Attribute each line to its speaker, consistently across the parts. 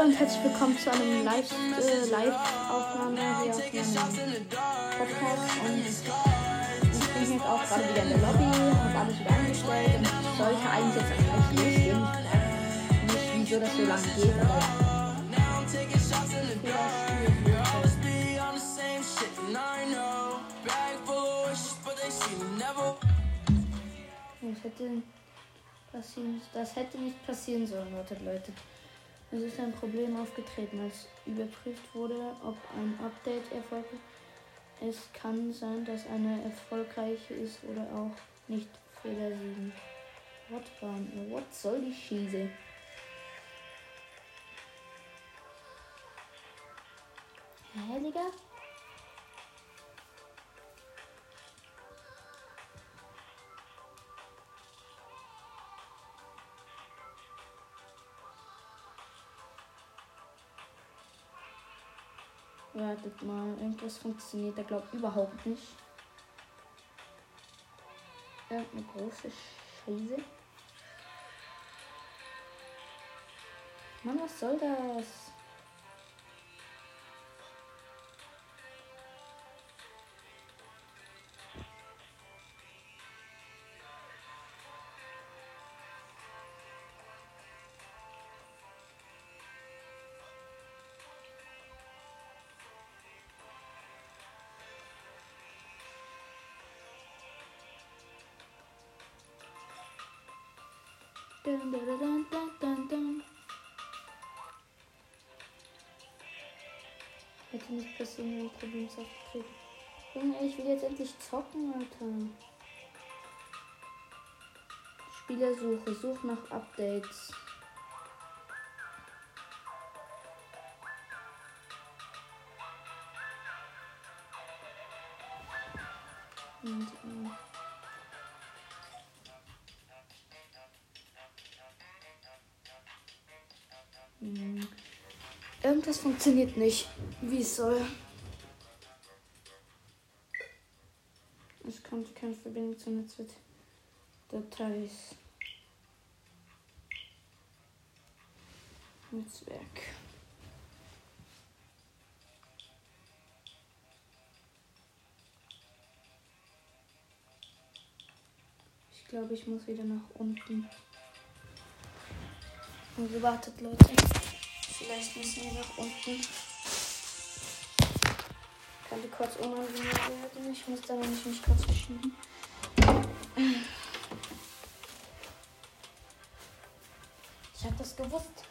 Speaker 1: Hallo und herzlich willkommen zu einem Live, äh, Live-Aufnahme hier auf meinem Podcast. Und ich bin jetzt auch gerade wieder in der Lobby, habe alles wieder angestellt und ich sollte eigentlich jetzt auch gleich losgehen. Ich weiß nicht, wieso das so lange geht, aber das hätte, passieren, das hätte nicht passieren sollen, wartet Leute. Es ist ein Problem aufgetreten, als überprüft wurde, ob ein Update erfolgreich ist. Es kann sein, dass eine erfolgreiche ist oder auch nicht fehlersiegend. What, what soll die Schieße? Hä, Digga? Wartet mal, irgendwas funktioniert da glaube überhaupt nicht. Irgendeine große Scheiße. Mann, was soll das? Hätte nicht passieren, ein Problem aufgetreten. Junge, ich will jetzt endlich zocken, Alter. Spielersuche, such nach Updates. Funktioniert nicht, wie es soll. Es kommt keine Verbindung zu Netzwerk-Dateis. Netzwerk. Ich glaube, ich muss wieder nach unten. Also wartet, Leute. Vielleicht müssen wir nach unten. Könnte kurz unangenehm werden. Ich muss da nämlich mich kurz verschieben. Ich hab das gewusst.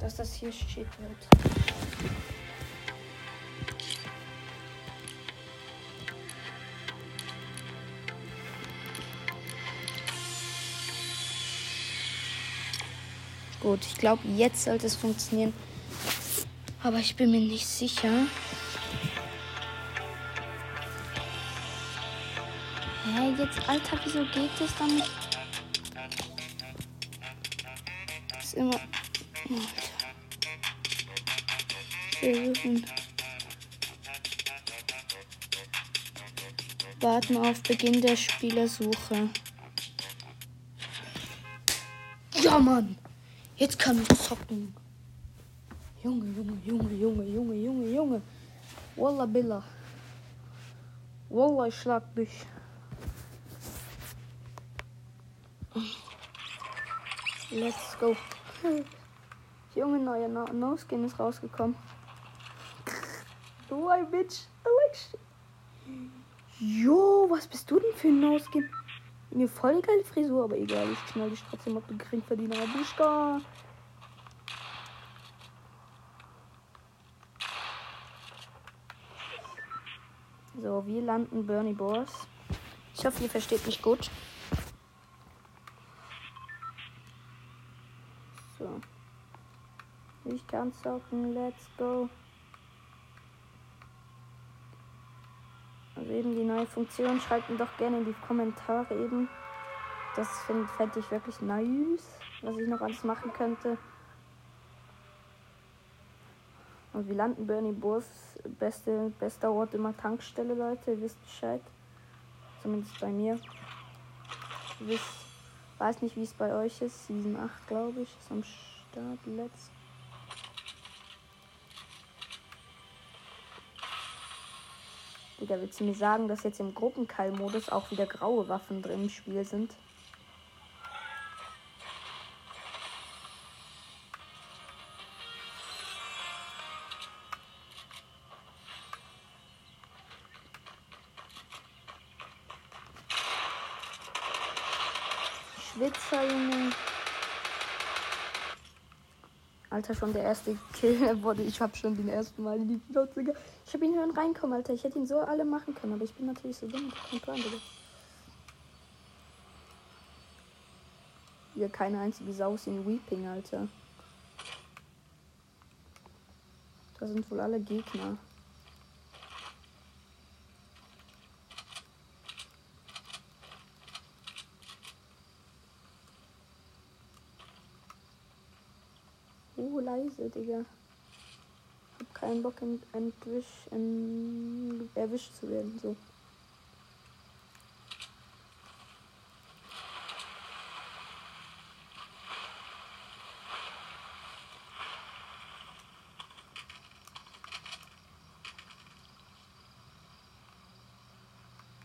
Speaker 1: Dass das hier shit wird. Gut, ich glaube, jetzt sollte es funktionieren. Aber ich bin mir nicht sicher. Hä, jetzt, Alter, wieso geht es dann nicht? Das ist immer. Versuchen. Warten auf Beginn der Spielersuche. Ja, Mann! Jetzt kann ich zocken. Junge, Junge, Junge, Junge, Junge, Junge, Junge. Wallah Billah. Wallah, ich schlag dich. Let's go. Junge, neuer no No-Skin ist rausgekommen. Du ein Bitch. Jo, was bist du denn für ein No-Skin? Mir voll die geile Frisur, aber egal, ich knall dich trotzdem ob du Geringverdiener Buschka. So, wir landen Bernie Boss. Ich hoffe, ihr versteht mich gut. So. Ich kann zocken, let's go. Eben die neue Funktion. Schreibt mir doch gerne in die Kommentare eben. Das fände fänd ich wirklich nice, was ich noch alles machen könnte. Und wir landen Bernie Burs. Beste, bester Ort immer Tankstelle, Leute. Ihr wisst Bescheid. Zumindest bei mir. Wisst, Weiß nicht, wie es bei euch ist. Season 8, glaube ich, ist am Start. Let's. Digga, willst du mir sagen, dass jetzt im Gruppenkall-Modus auch wieder graue Waffen drin im Spiel sind? Alter, schon der erste Kill wurde. Ich hab schon den ersten Mal in die Plotze Ich hab ihn hören reinkommen, Alter. Ich hätte ihn so alle machen können, aber ich bin natürlich so dumm. Kein Plan, Digga. Hier keine einzige Saus in Weeping, Alter. Da sind wohl alle Gegner. Leise, Digga. Hab keinen Bock, entwisch, in, erwischt zu werden, so.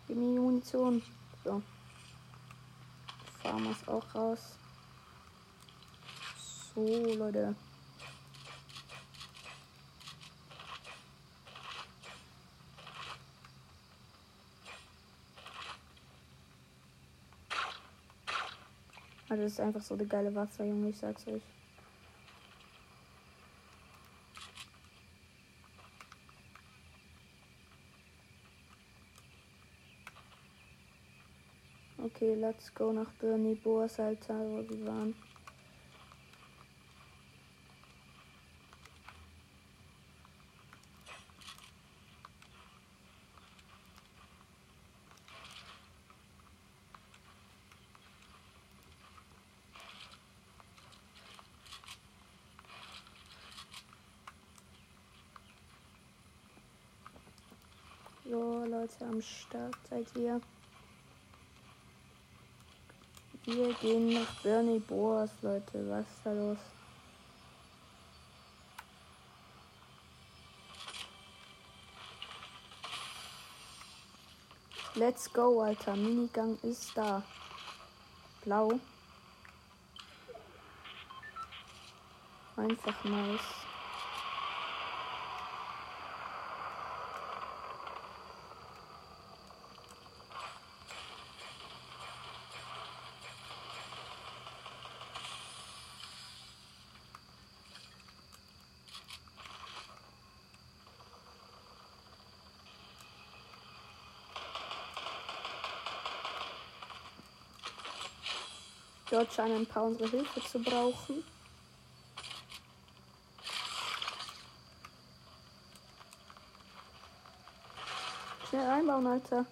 Speaker 1: Gib mir Munition. Farmers auch raus. So, Leute. Also das ist einfach so eine geile Waffe, Junge, ich sag's euch. Okay, let's go nach Bernie Boas, Alter, wo wir waren. So, Leute, am Start seid ihr. Wir gehen nach Bernie Boas, Leute. Was ist da los? Let's go, Alter. Minigang ist da. Blau. Einfach nice. Dort scheinen ein paar unsere Hilfe zu brauchen. Schnell einbauen, Alter.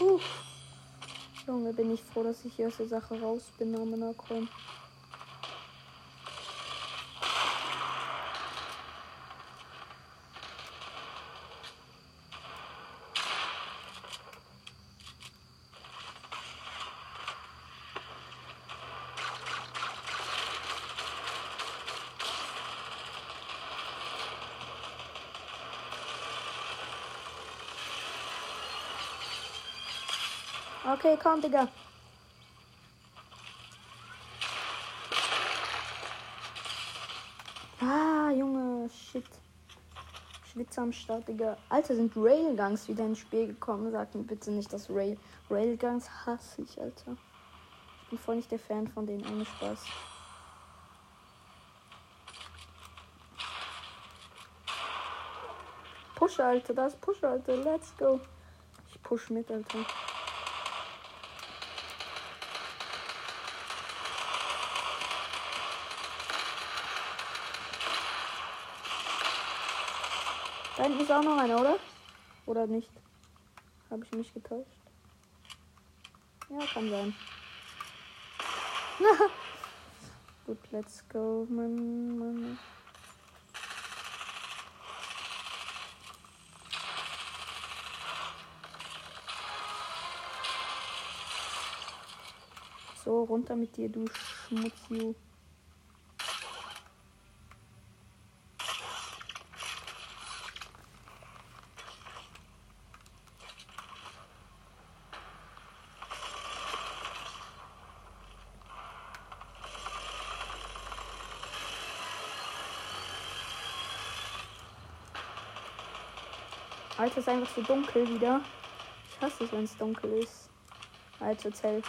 Speaker 1: Uh. Junge, bin ich froh, dass ich hier aus der Sache raus bin, am komm. Okay, komm, Digga. Ah, Junge, shit. Schwitzer am Start, Digga. Alter, sind Railguns wieder ins Spiel gekommen. Sag mir bitte nicht, dass Rail Railguns hasse ich, Alter. Ich bin voll nicht der Fan von denen, ohne Spaß. Push, Alter, das Push, Alter. Let's go. Ich push mit, Alter. Ist auch noch einer, oder? Oder nicht? Habe ich mich getäuscht? Ja, kann sein. Gut, let's go, Mann, Mann. So, runter mit dir, du Schmutzi. Alter, ist einfach so dunkel wieder. Ich hasse es, wenn es dunkel ist. Alter, Zelt.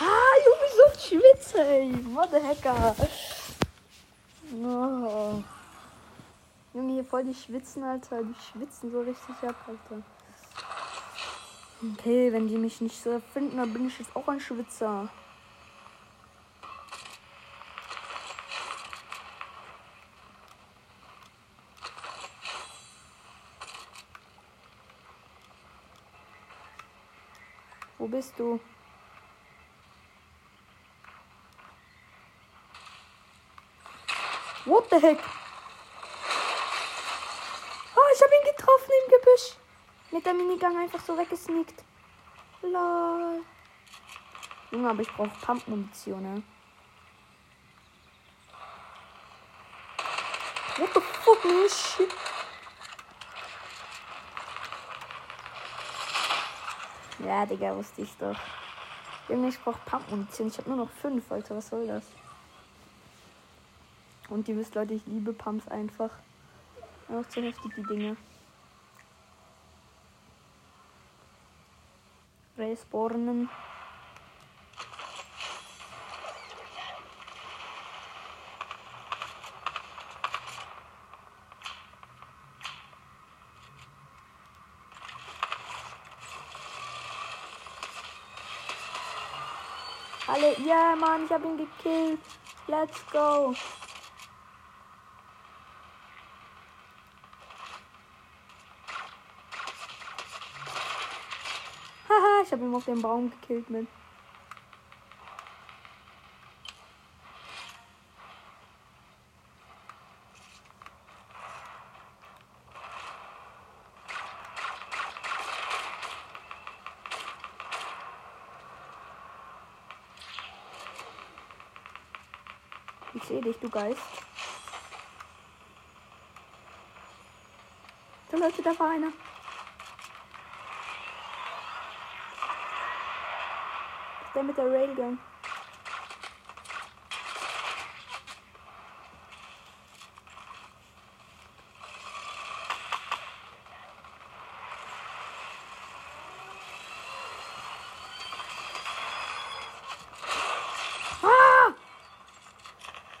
Speaker 1: Ah, Ubisoft Schwitze, ey. What the Hacker. Oh. Junge, hier voll die Schwitzen, Alter. Die schwitzen so richtig ab, Alter. Okay, wenn die mich nicht so finden, dann bin ich jetzt auch ein Schwitzer. Wo bist du? What the heck? Oh, ich habe ihn getroffen im Gebüsch. Mit der Minigun einfach so weggesneakt. Lol. Junge, aber ich brauche Pump-Munition, ne? What the fuck, man? Shit. Ja, Digga, wusste ich doch. Junge, ich brauche Pump-Munition. Ich habe nur noch fünf, Alter. Was soll das? Und ihr wisst, Leute, ich liebe Pumps einfach. Auch zu heftig, die Dinge. Respawnen. Alle, ja, Mann, ich hab ihn gekillt. Let's go. Haha, ich habe ihn auf den Baum gekillt mit. Ich sehe dich, du Geist. So Leute, da war einer. Der mit der Railgun. Ah!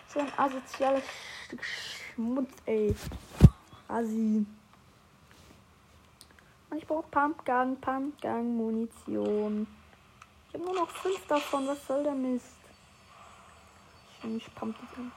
Speaker 1: So ein asoziales Stück Schmutz, ey. Assi. Und ich brauche Pumpgun, Pumpgun, Munition. Noch fünf davon. Was soll der Mist? Ich, pump die an.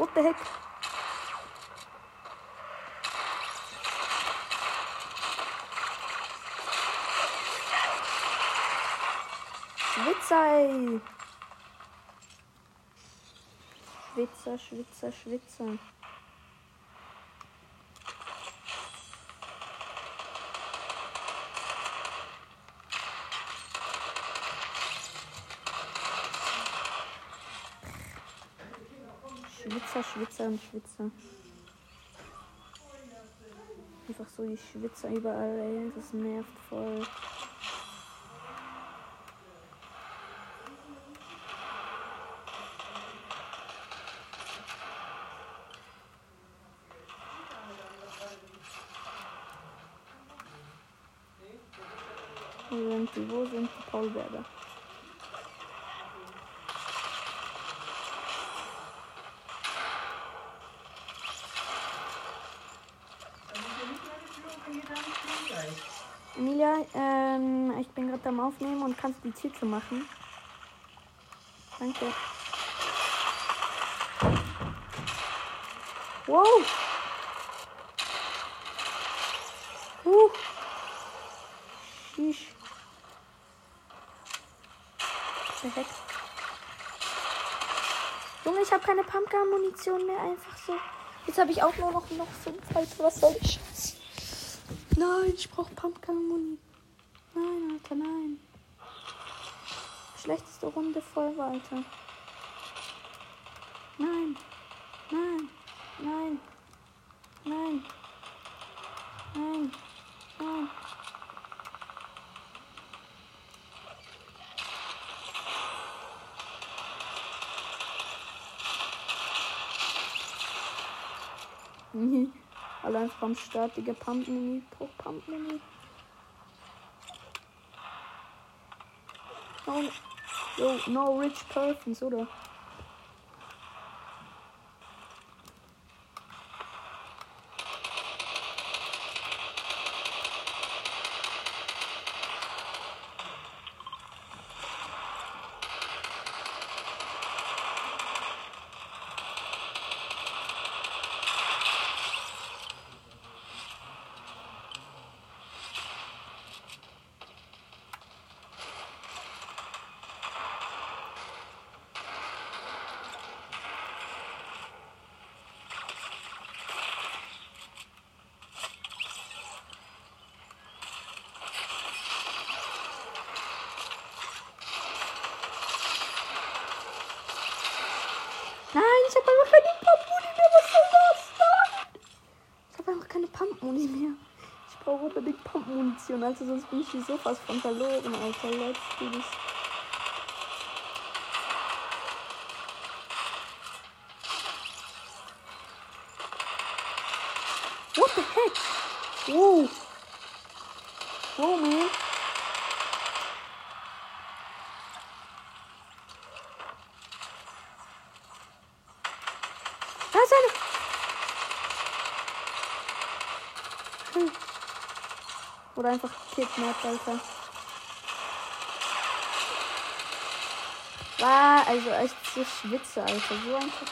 Speaker 1: What the heck? Schwitzer, ey. Schwitzer, Schwitzer, Schwitzer. Schwitzer, und Schwitzer. Einfach so die Schwitzer überall, ey. Das nervt voll. Wo sind die? Wo sind die Paulberger? Emilia, ähm, ich bin gerade am Tür zu machen. Danke. Wow. Uh. Sheesh. Perfekt. Junge, ich habe keine Pumpgun-Munition mehr. Einfach so. Jetzt habe ich auch nur noch, noch fünf. Alter, was soll ich? Nein, ich brauche Pumpgun-Muni. Nein, Alter, nein. Schlechteste Runde voll weiter. Nein. Nein. Nein. Nein. Nein. Nein. Allein vom Start, Digga, Pump-Mini, Pump-Mini. No, no rich persons, oder? Pump-Munition, also sonst bin ich hier so von verloren, Alter. Let's do this. What the heck? Whoa. Whoa, man. Da ist eine. Hm. Oder einfach kidnappt, Alter. War, also echt so schwitze, Alter. So einfach.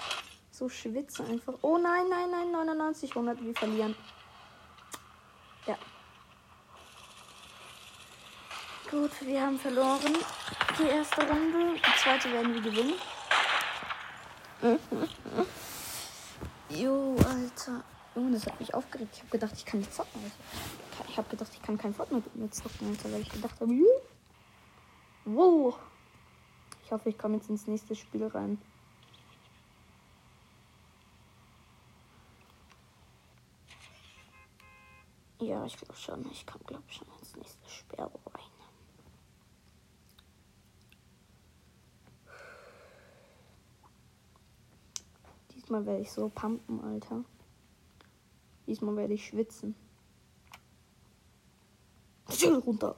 Speaker 1: So schwitze einfach. Oh nein, nein, nein, 99, 100, wir verlieren. Ja. Gut, wir haben verloren. Die erste Runde. Die zweite werden wir gewinnen. Jo, Alter. Junge, das hat mich aufgeregt. Ich habe gedacht, ich kann nicht zocken. Alter. Ich habe gedacht, ich kann kein Fortnite mehr zocken, weil ich gedacht habe, "Juh." wow. Ich hoffe, ich komme jetzt ins nächste Spiel rein. Ja, ich glaube schon. Ich komme, glaube schon ins nächste Spiel rein. Diesmal werde ich so pumpen, Alter. Diesmal werde ich schwitzen. Runter.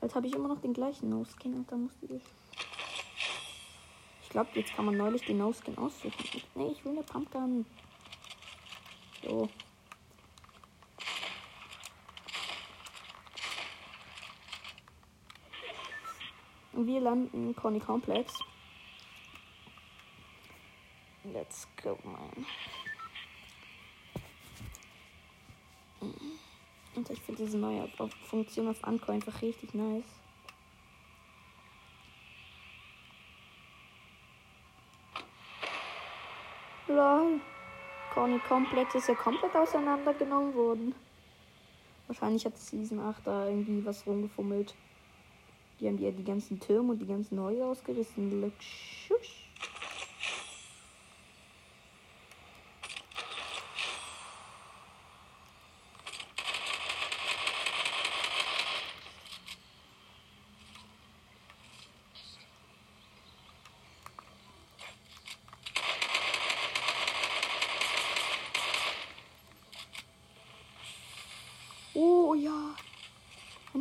Speaker 1: Jetzt habe ich immer noch den gleichen No-Skin, Alter. Musste ich. Ich glaube, jetzt kann man neulich den No-Skin aussuchen. Nee, ich will eine Pumpgun. So. Wir landen Conny Complex. Let's go, man. Und ich finde diese neue Funktion auf Anko einfach richtig nice. Lol. Conny Complex ist ja komplett auseinandergenommen worden. Wahrscheinlich hat Season 8 da irgendwie was rumgefummelt. Die haben ja die ganzen Türme und die ganzen Häuser ausgerissen. Luxus.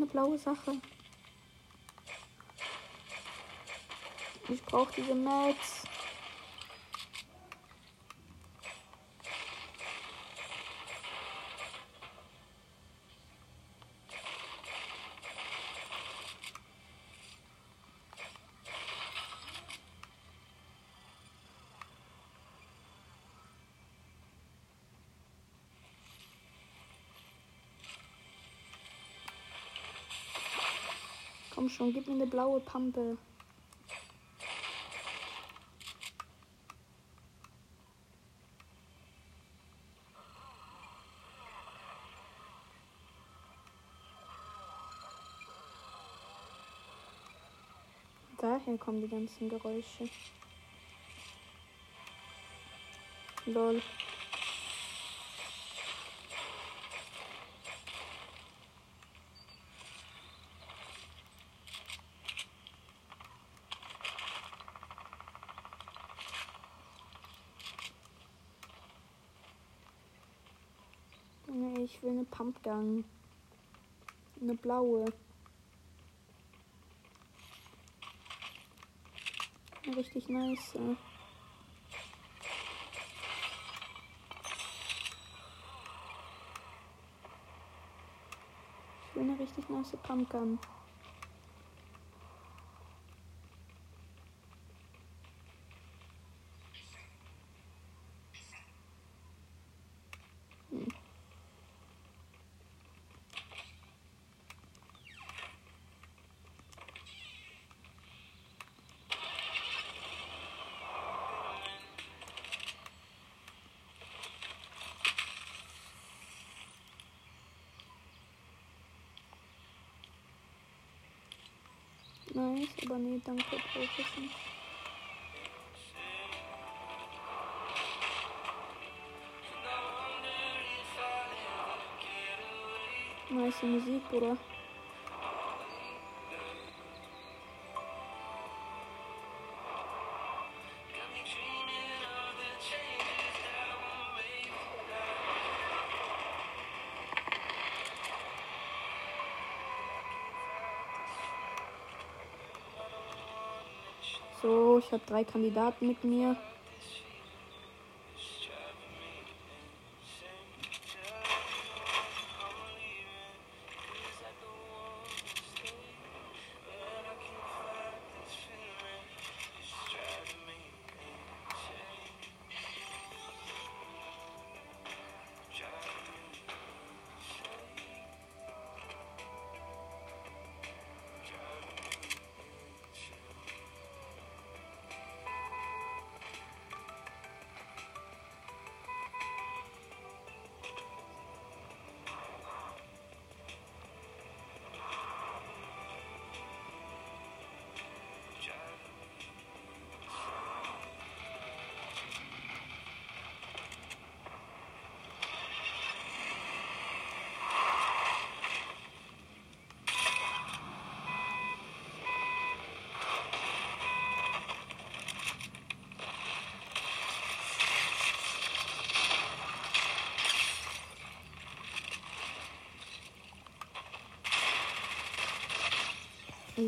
Speaker 1: Blaue Sache. Ich brauche diese Mats. Schon, gib mir eine blaue Pampe. Daher kommen die ganzen Geräusche. Lol. Nee, ich will eine Pumpgun. Eine blaue. Eine richtig nice. Ich will eine richtig nice Pumpgun. Nice, aber nee, danke, nicht. Nice Musik, Bruder. Ich habe drei Kandidaten mit mir.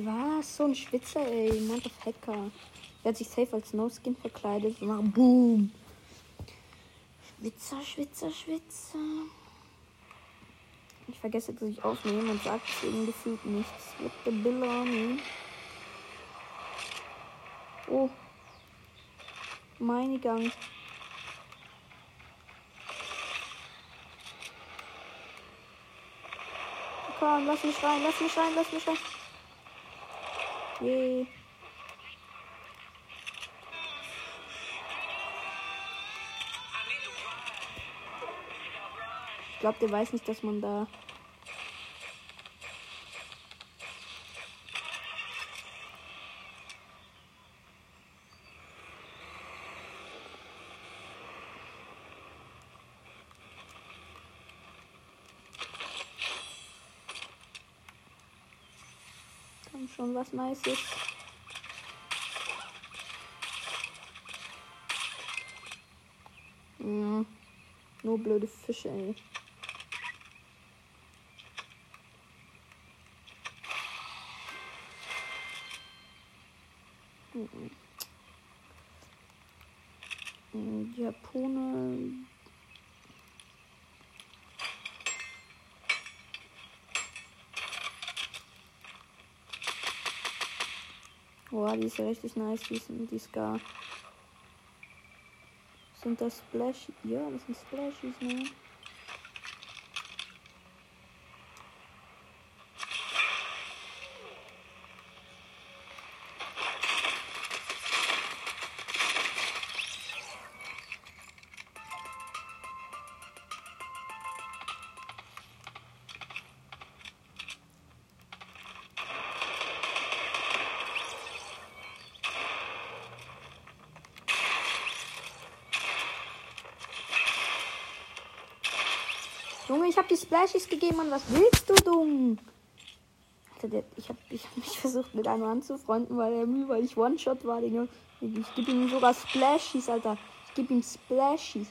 Speaker 1: Was? So ein Schwitzer, ey. Hacker. Der hat sich safe als No-Skin verkleidet und macht Boom. Schwitzer, Schwitzer, Schwitzer. Ich vergesse, dass ich aufnehme und sagt deswegen gefühlt nichts. With the on. Oh. Meine Gang. Komm, lass mich rein, lass mich rein, lass mich rein. Yay. Ich glaube, der weiß nicht, dass man da. was Nices. Ja, nur blöde Fische, ey. Mhm. Mhm, Japaner. Boah, die ist richtig nice, die, sind, die Scar. Sind das Splash? Ja, das sind Splashies, ne? Ich habe die Splashies gegeben, Mann. Was willst du, dumm? Alter, ich habe ich hab mich versucht mit einem anzufreunden, weil er mir, weil ich One-Shot war, Digga. Ich gebe ihm sogar Splashies, Alter. Ich gebe ihm Splashies.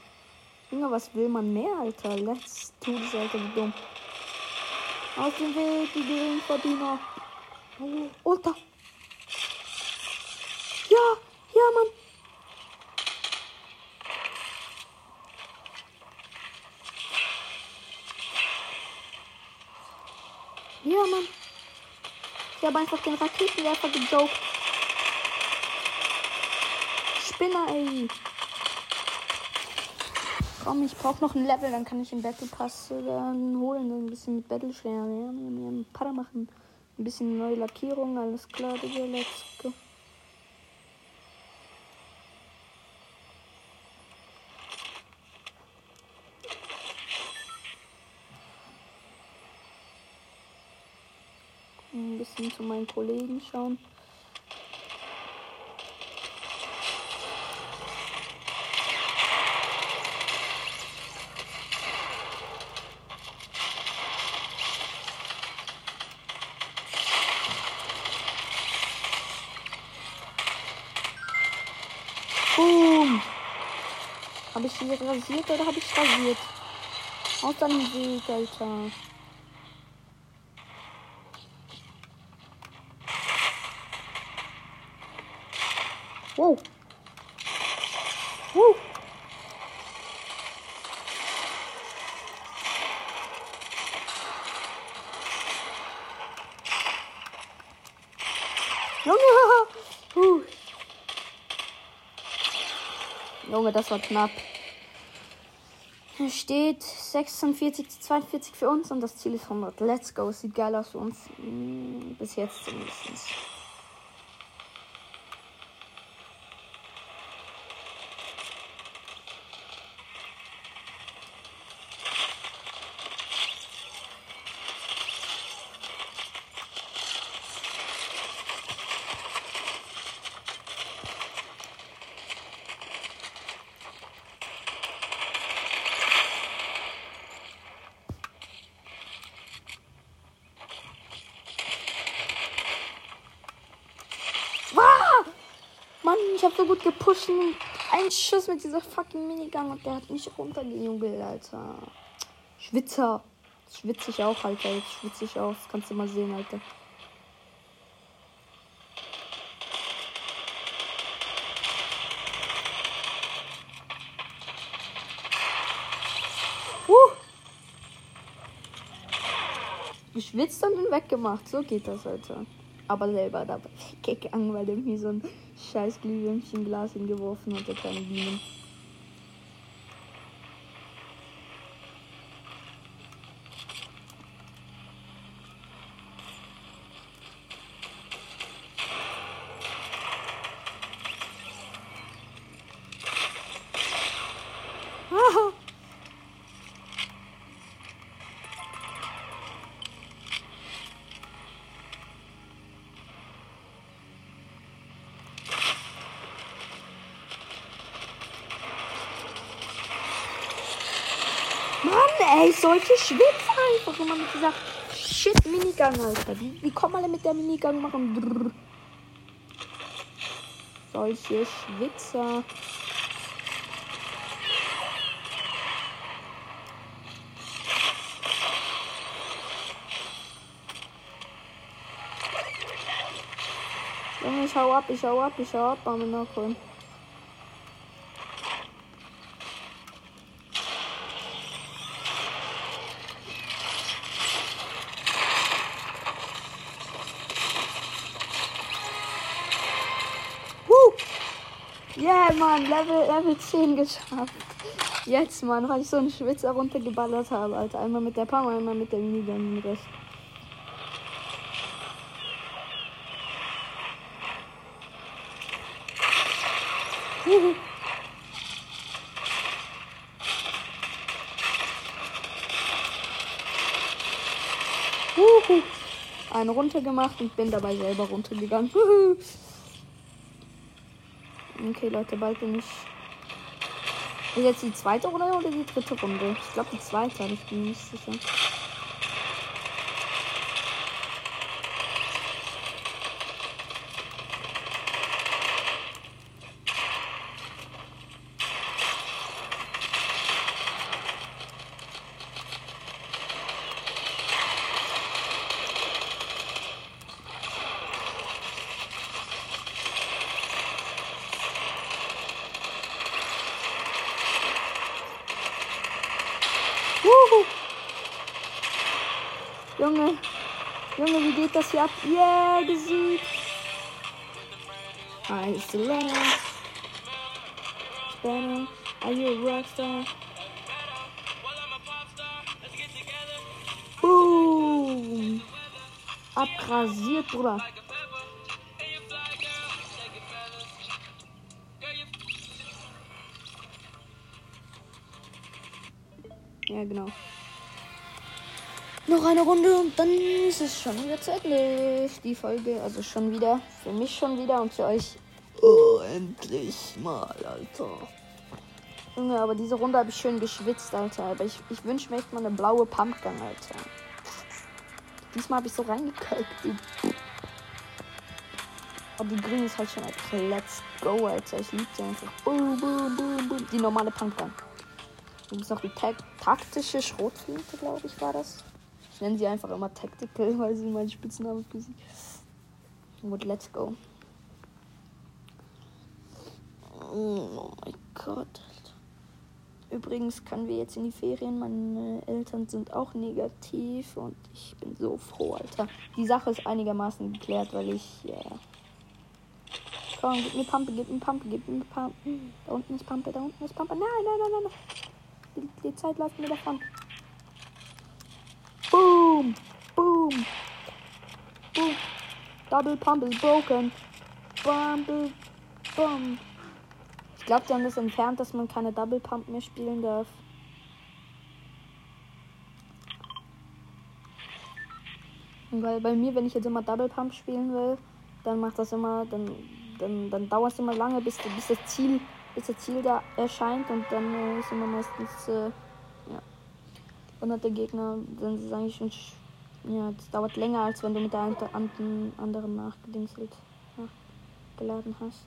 Speaker 1: Junge, was will man mehr, Alter? Let's do this, Alter, wie dumm. Auf dem Weg, die Geringverdiener. Oh, Alter. Ja, ja, Mann. Ja, Mann. Habe einfach den Raketenwerfer gejoked. Spinner, ey. Komm, ich brauche noch ein Level, dann kann ich den Battle Pass dann holen. Ein bisschen mit Battle lernen. Ja, einen Pader machen. Ein bisschen neue Lackierung, alles klar, Digga, let's go. Ein bisschen zu meinen Kollegen schauen. Boom. Habe ich sie rasiert oder habe ich rasiert? Aus deinem Weg, Alter. Wow. Wow. Junge. Huh. Junge, das war knapp. Hier steht 46 zu 42 für uns und das Ziel ist 100. Let's go. Sieht geil aus für uns. Hm, Bis jetzt zumindest. Ah! Mann, ich hab so gut gepusht. Ein Schuss mit dieser fucking Minigun und der hat mich runtergejubelt, Alter. Schwitzer. Schwitze ich auch, Alter. Jetzt schwitze ich auch. Das kannst du mal sehen, Alter. Uh! Geschwitzt und weggemacht. So geht das, Alter. Aber selber dabei weggegangen, weil der mir so ein scheiß Glühwürmchen-Glas hingeworfen hat, der kleine Bienen. Ah! Mann, ey, solche Schwitzer einfach immer mit dieser shit Minigun, Alter. Die, die kommen alle mit der Minigun machen. Brrr. Solche Schwitzer. Ich hau ab, ich hau ab, ich hau ab, Bam noch holen. Yeah, Mann, Level, Level 10 geschafft. Jetzt, Mann, weil ich so einen Schwitzer runtergeballert habe, Alter. Einmal mit der Pam, einmal mit der Minigun Rest. Eine runtergemacht und bin dabei selber runtergegangen. okay, Leute, bald bin ich. Ist jetzt die zweite Runde oder die dritte Runde? Ich glaube die zweite, ich bin nicht sicher. Junge. Hier ab? Yeah, gesiegt. I us. Better. Are you a rockstar? Boom. Abrasiert, Bruder. Ja, genau. Noch eine Runde und dann ist es schon wieder Ende. Die Folge, also schon wieder. Für mich schon wieder und für euch. Oh, endlich mal, Alter. Junge, aber diese Runde habe ich schön geschwitzt, Alter. Aber ich, ich wünsche mir echt mal eine blaue Pumpgun, Alter. Diesmal habe ich so reingekackt. Aber die grüne ist halt schon einfach let's go, Alter. Ich liebe sie einfach. Boom, boom, boom, boom. Die normale Pumpgun. Gibt noch die tak taktische Schrotflinte, glaube ich, war das. Ich nenne sie einfach immer Tactical, weil sie mein Spitzname für sie. Und let's go. Oh mein Gott. Übrigens können wir jetzt in die Ferien. Meine Eltern sind auch negativ und ich bin so froh, Alter. Die Sache ist einigermaßen geklärt, weil ich. Yeah. Komm, gib mir Pampe, gib mir Pampe, gib mir Pampe. Da unten ist Pampe, da unten ist Pampe. Nein, nein, nein, nein. nein. Die, die Zeit läuft mir davon. Boom. Boom. Boom. Double Pump is broken. Bumble. Bum. Ich glaube, die haben das entfernt, dass man keine Double Pump mehr spielen darf. Weil bei mir, wenn ich jetzt immer Double Pump spielen will, dann macht das immer, dann, dann, dann dauert es immer lange, bis, bis das Ziel, bis das Ziel da erscheint und dann äh, ist immer meistens äh, und hat der Gegner, dann ist es eigentlich schon, ja, das dauert länger, als wenn du mit der anderen nachgedingselt, nachgeladen hast.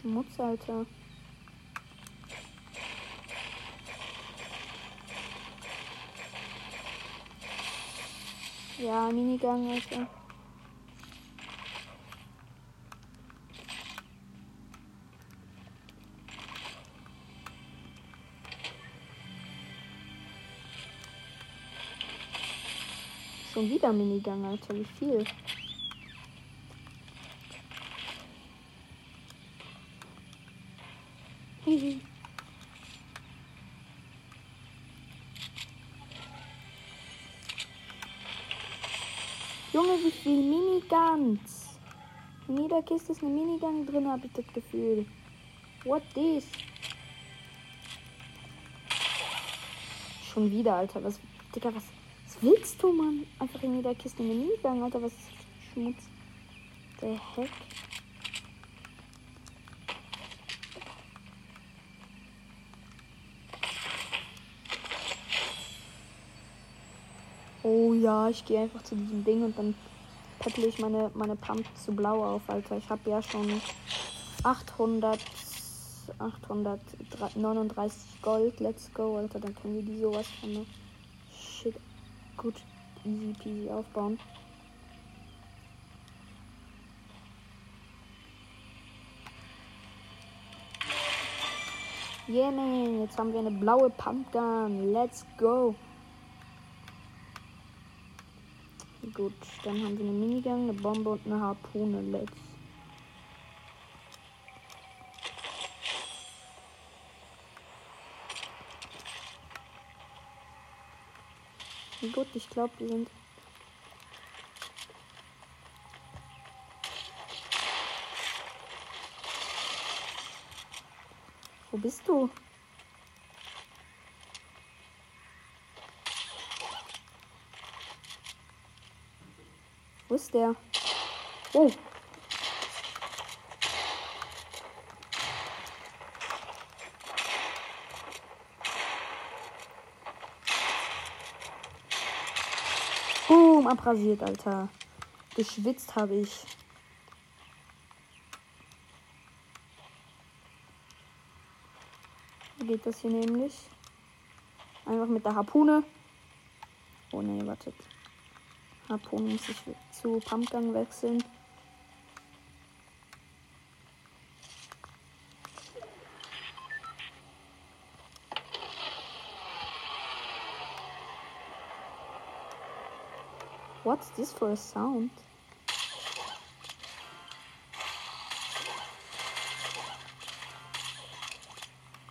Speaker 1: Schmutz, Alter. Ja, Minigang, Alter. Schon wieder Minigang, Alter. Wie viel? Junge, wie viel Miniguns? In jeder Kiste ist eine Minigun drin, habe ich das Gefühl. What this? Schon wieder, Alter. Was, Digga, was, willst du, Mann? Einfach in jeder Kiste eine Minigun, Alter. Was ist Schmutz? Der Heck. Oh ja, ich gehe einfach zu diesem Ding und dann peppel ich meine, meine Pump zu blau auf, Alter. Ich habe ja schon 800, 839 Gold. Let's go, Alter. Dann können wir die sowas von ne? Gut easy peasy aufbauen. Yeah, man. Jetzt haben wir eine blaue Pumpgun. Let's go. Gut, dann haben wir eine Minigun, eine Bombe und eine Harpune. Let's. Gut, ich glaube, die sind. Wo bist du? Wo ist der? Oh. Boom, abrasiert, Alter. Geschwitzt habe ich. Wie geht das hier nämlich? Einfach mit der Harpune. Oh ne, wartet. Harpune muss ich zu Pumpgun wechseln. What's this for a sound?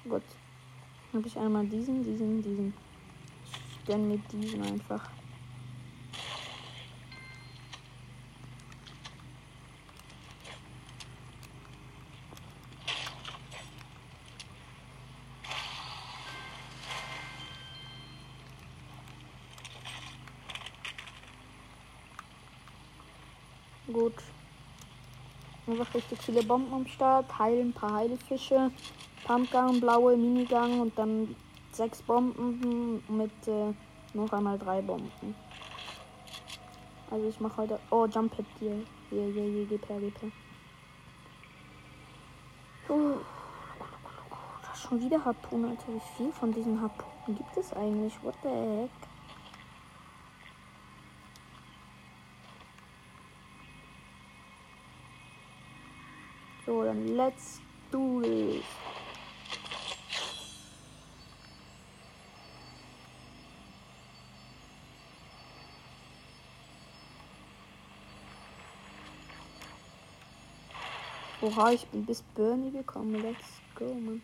Speaker 1: Gut. Habe ich einmal diesen, diesen, diesen. Ich gönne mir diesen einfach. Gut. Einfach richtig viele Bomben am Start. Heilen, ein paar Heilfische. Pumpgun, blaue Minigun und dann sechs Bomben mit äh, noch einmal drei Bomben. Also ich mache heute. Oh, Jump Pad hier. Hier, hier, hier, gib her, gib her. Ist schon wieder Harpunen, Alter. Wie viel von diesen Harpunen gibt es eigentlich? What the heck? So, dann let's do this. Oha, ich bin bis Bernie gekommen. Let's go, man.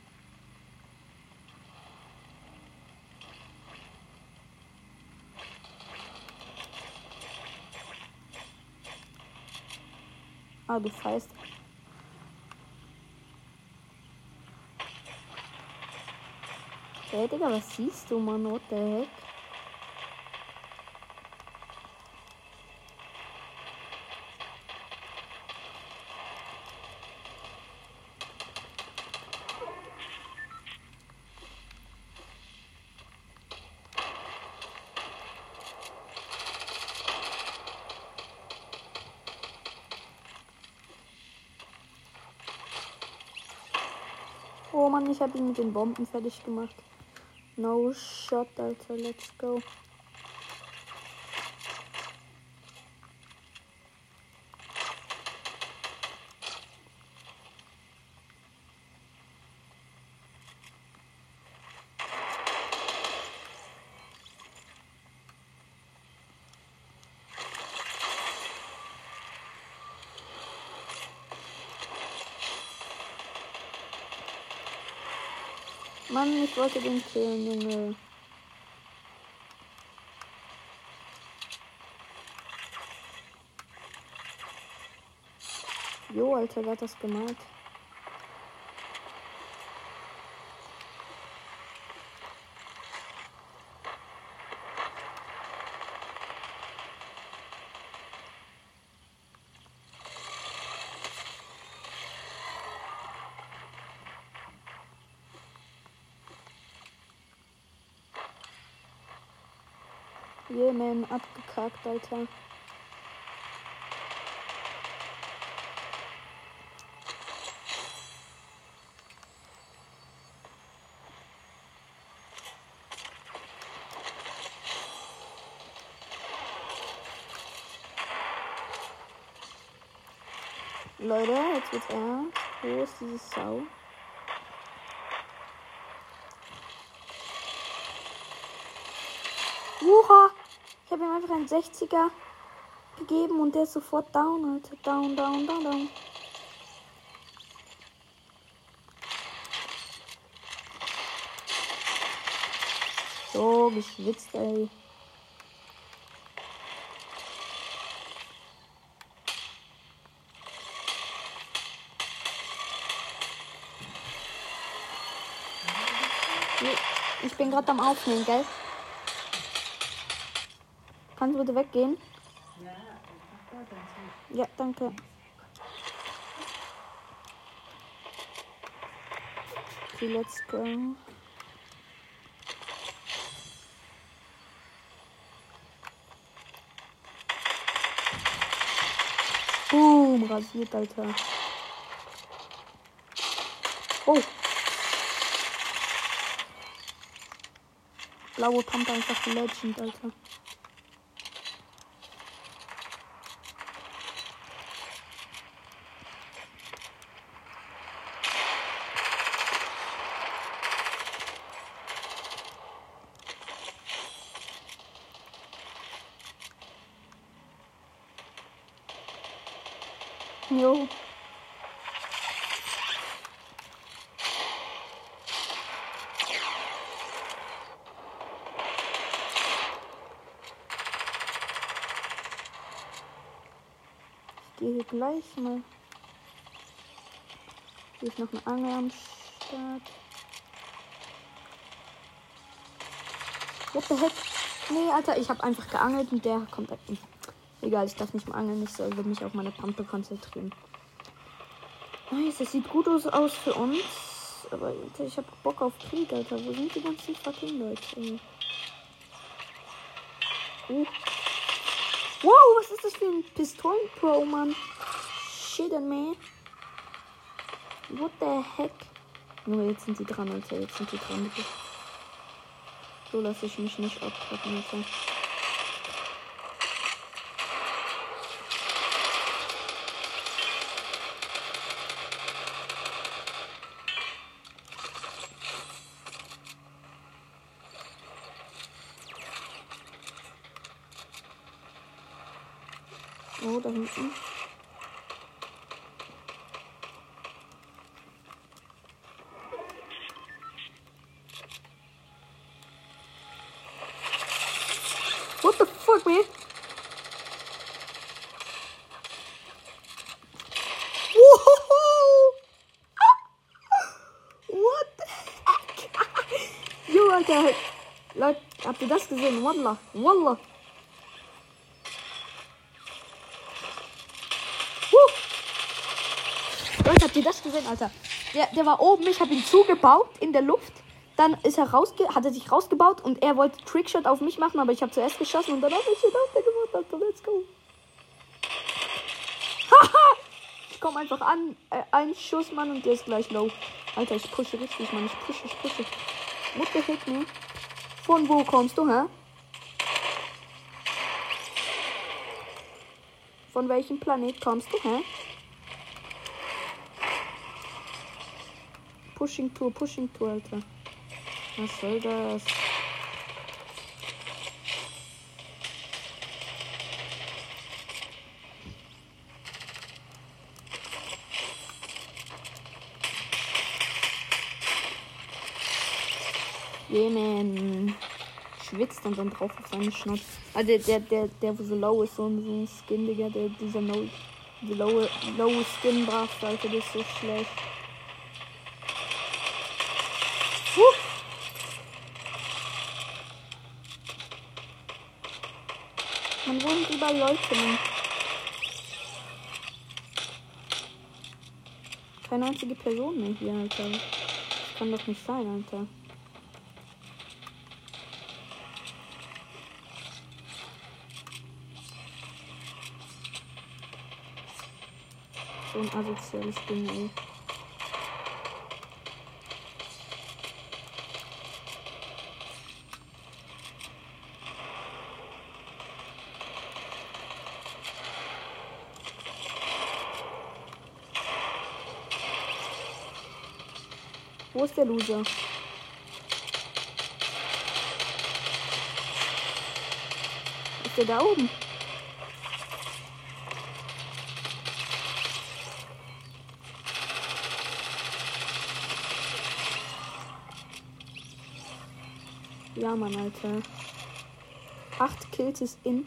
Speaker 1: Ah, du feist. Hey, Digga, was siehst du, Mann? What the heck? Oh Mann, ich habe ihn mit den Bomben fertig gemacht. No shot, Alter, let's go. Mann, ich wollte den killen, Junge. Jo, Alter, wer hat das gemalt? einen abgekackt, Alter. Leute, jetzt wird ernst. Wo ist diese Sau? Habe ihm einfach einen 60er gegeben und der ist sofort down, Alter. Down, down, down, down. So, geschwitzt, ey. Ich bin gerade am Aufnehmen, gell? Kannst du bitte weggehen? Ja, danke. Okay, let's go. Boom, rasiert, Alter. Oh. Blaue Pumpe einfach Legend, Alter. Jo. Ich gehe hier gleich mal. Hier ist noch eine Angel am Start. What the heck? Nee, Alter, ich habe einfach geangelt und der kommt weg. Egal, ich darf nicht mal angeln, ich soll mich auf meine Pampe konzentrieren. Nice, das sieht gut aus, für uns. Aber Alter, ich hab Bock auf Krieg, Alter. Wo sind die ganzen fucking Leute? Oh. Wow, was ist das für ein Pistolen-Pro, Mann? Shit me. What the heck? Nur jetzt sind sie dran, Alter. Jetzt sind sie dran, bitte. So lasse ich mich nicht abtreffen, Alter. Oh, da hinten. What the fuck, man? Whoa! What the heck? Jo, Alter. Ihr das gesehen? Wallah. Wallah. Leute, habt ihr das gesehen, Alter? Der, der war oben, ich habe ihn zugebaut in der Luft. Dann ist er rausge hat er sich rausgebaut und er wollte Trickshot auf mich machen, aber ich habe zuerst geschossen und dann habe ich ihn auf der gemacht, Alter. Let's go. Haha! ich komme einfach an, äh, ein Schuss, Mann, und der ist gleich low. Alter, ich pushe richtig, Mann. Ich pushe, ich pushe. The heck, ne? Von wo kommst du, hä? Von welchem Planet kommst du, hä? Pushing Tour, Pushing Tour, Alter. Was soll das? Schwitzt und dann drauf auf seinen Schnauze. Also der, der, der, der, wo so low ist, so ein, so ein Skin, Digga, der, dieser no, die low, low Skin brav, Alter, das ist so schlecht. Huh. Man wohnt überall Leute. Man. Person mehr hier, Alter. Das kann doch nicht sein, Alter. so ein asoziales Ding, ey. Wo ist der Loser? Ist der da oben? Mann, Alter. Acht Kills ist in.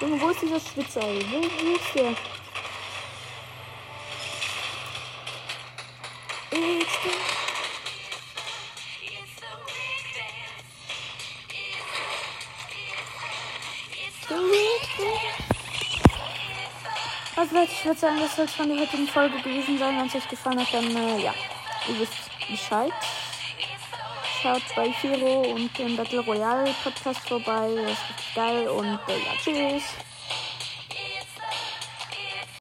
Speaker 1: Junge, wo ist dieser Schwitzer? Wo, wo ist der? Ich würde sagen, das soll schon die heutige Folge gewesen sein. Wenn es euch gefallen hat, dann äh, ja, ihr wisst Bescheid. Schaut bei Firo und dem Battle Royale Podcast vorbei. Das ist geil und äh, ja, tschüss.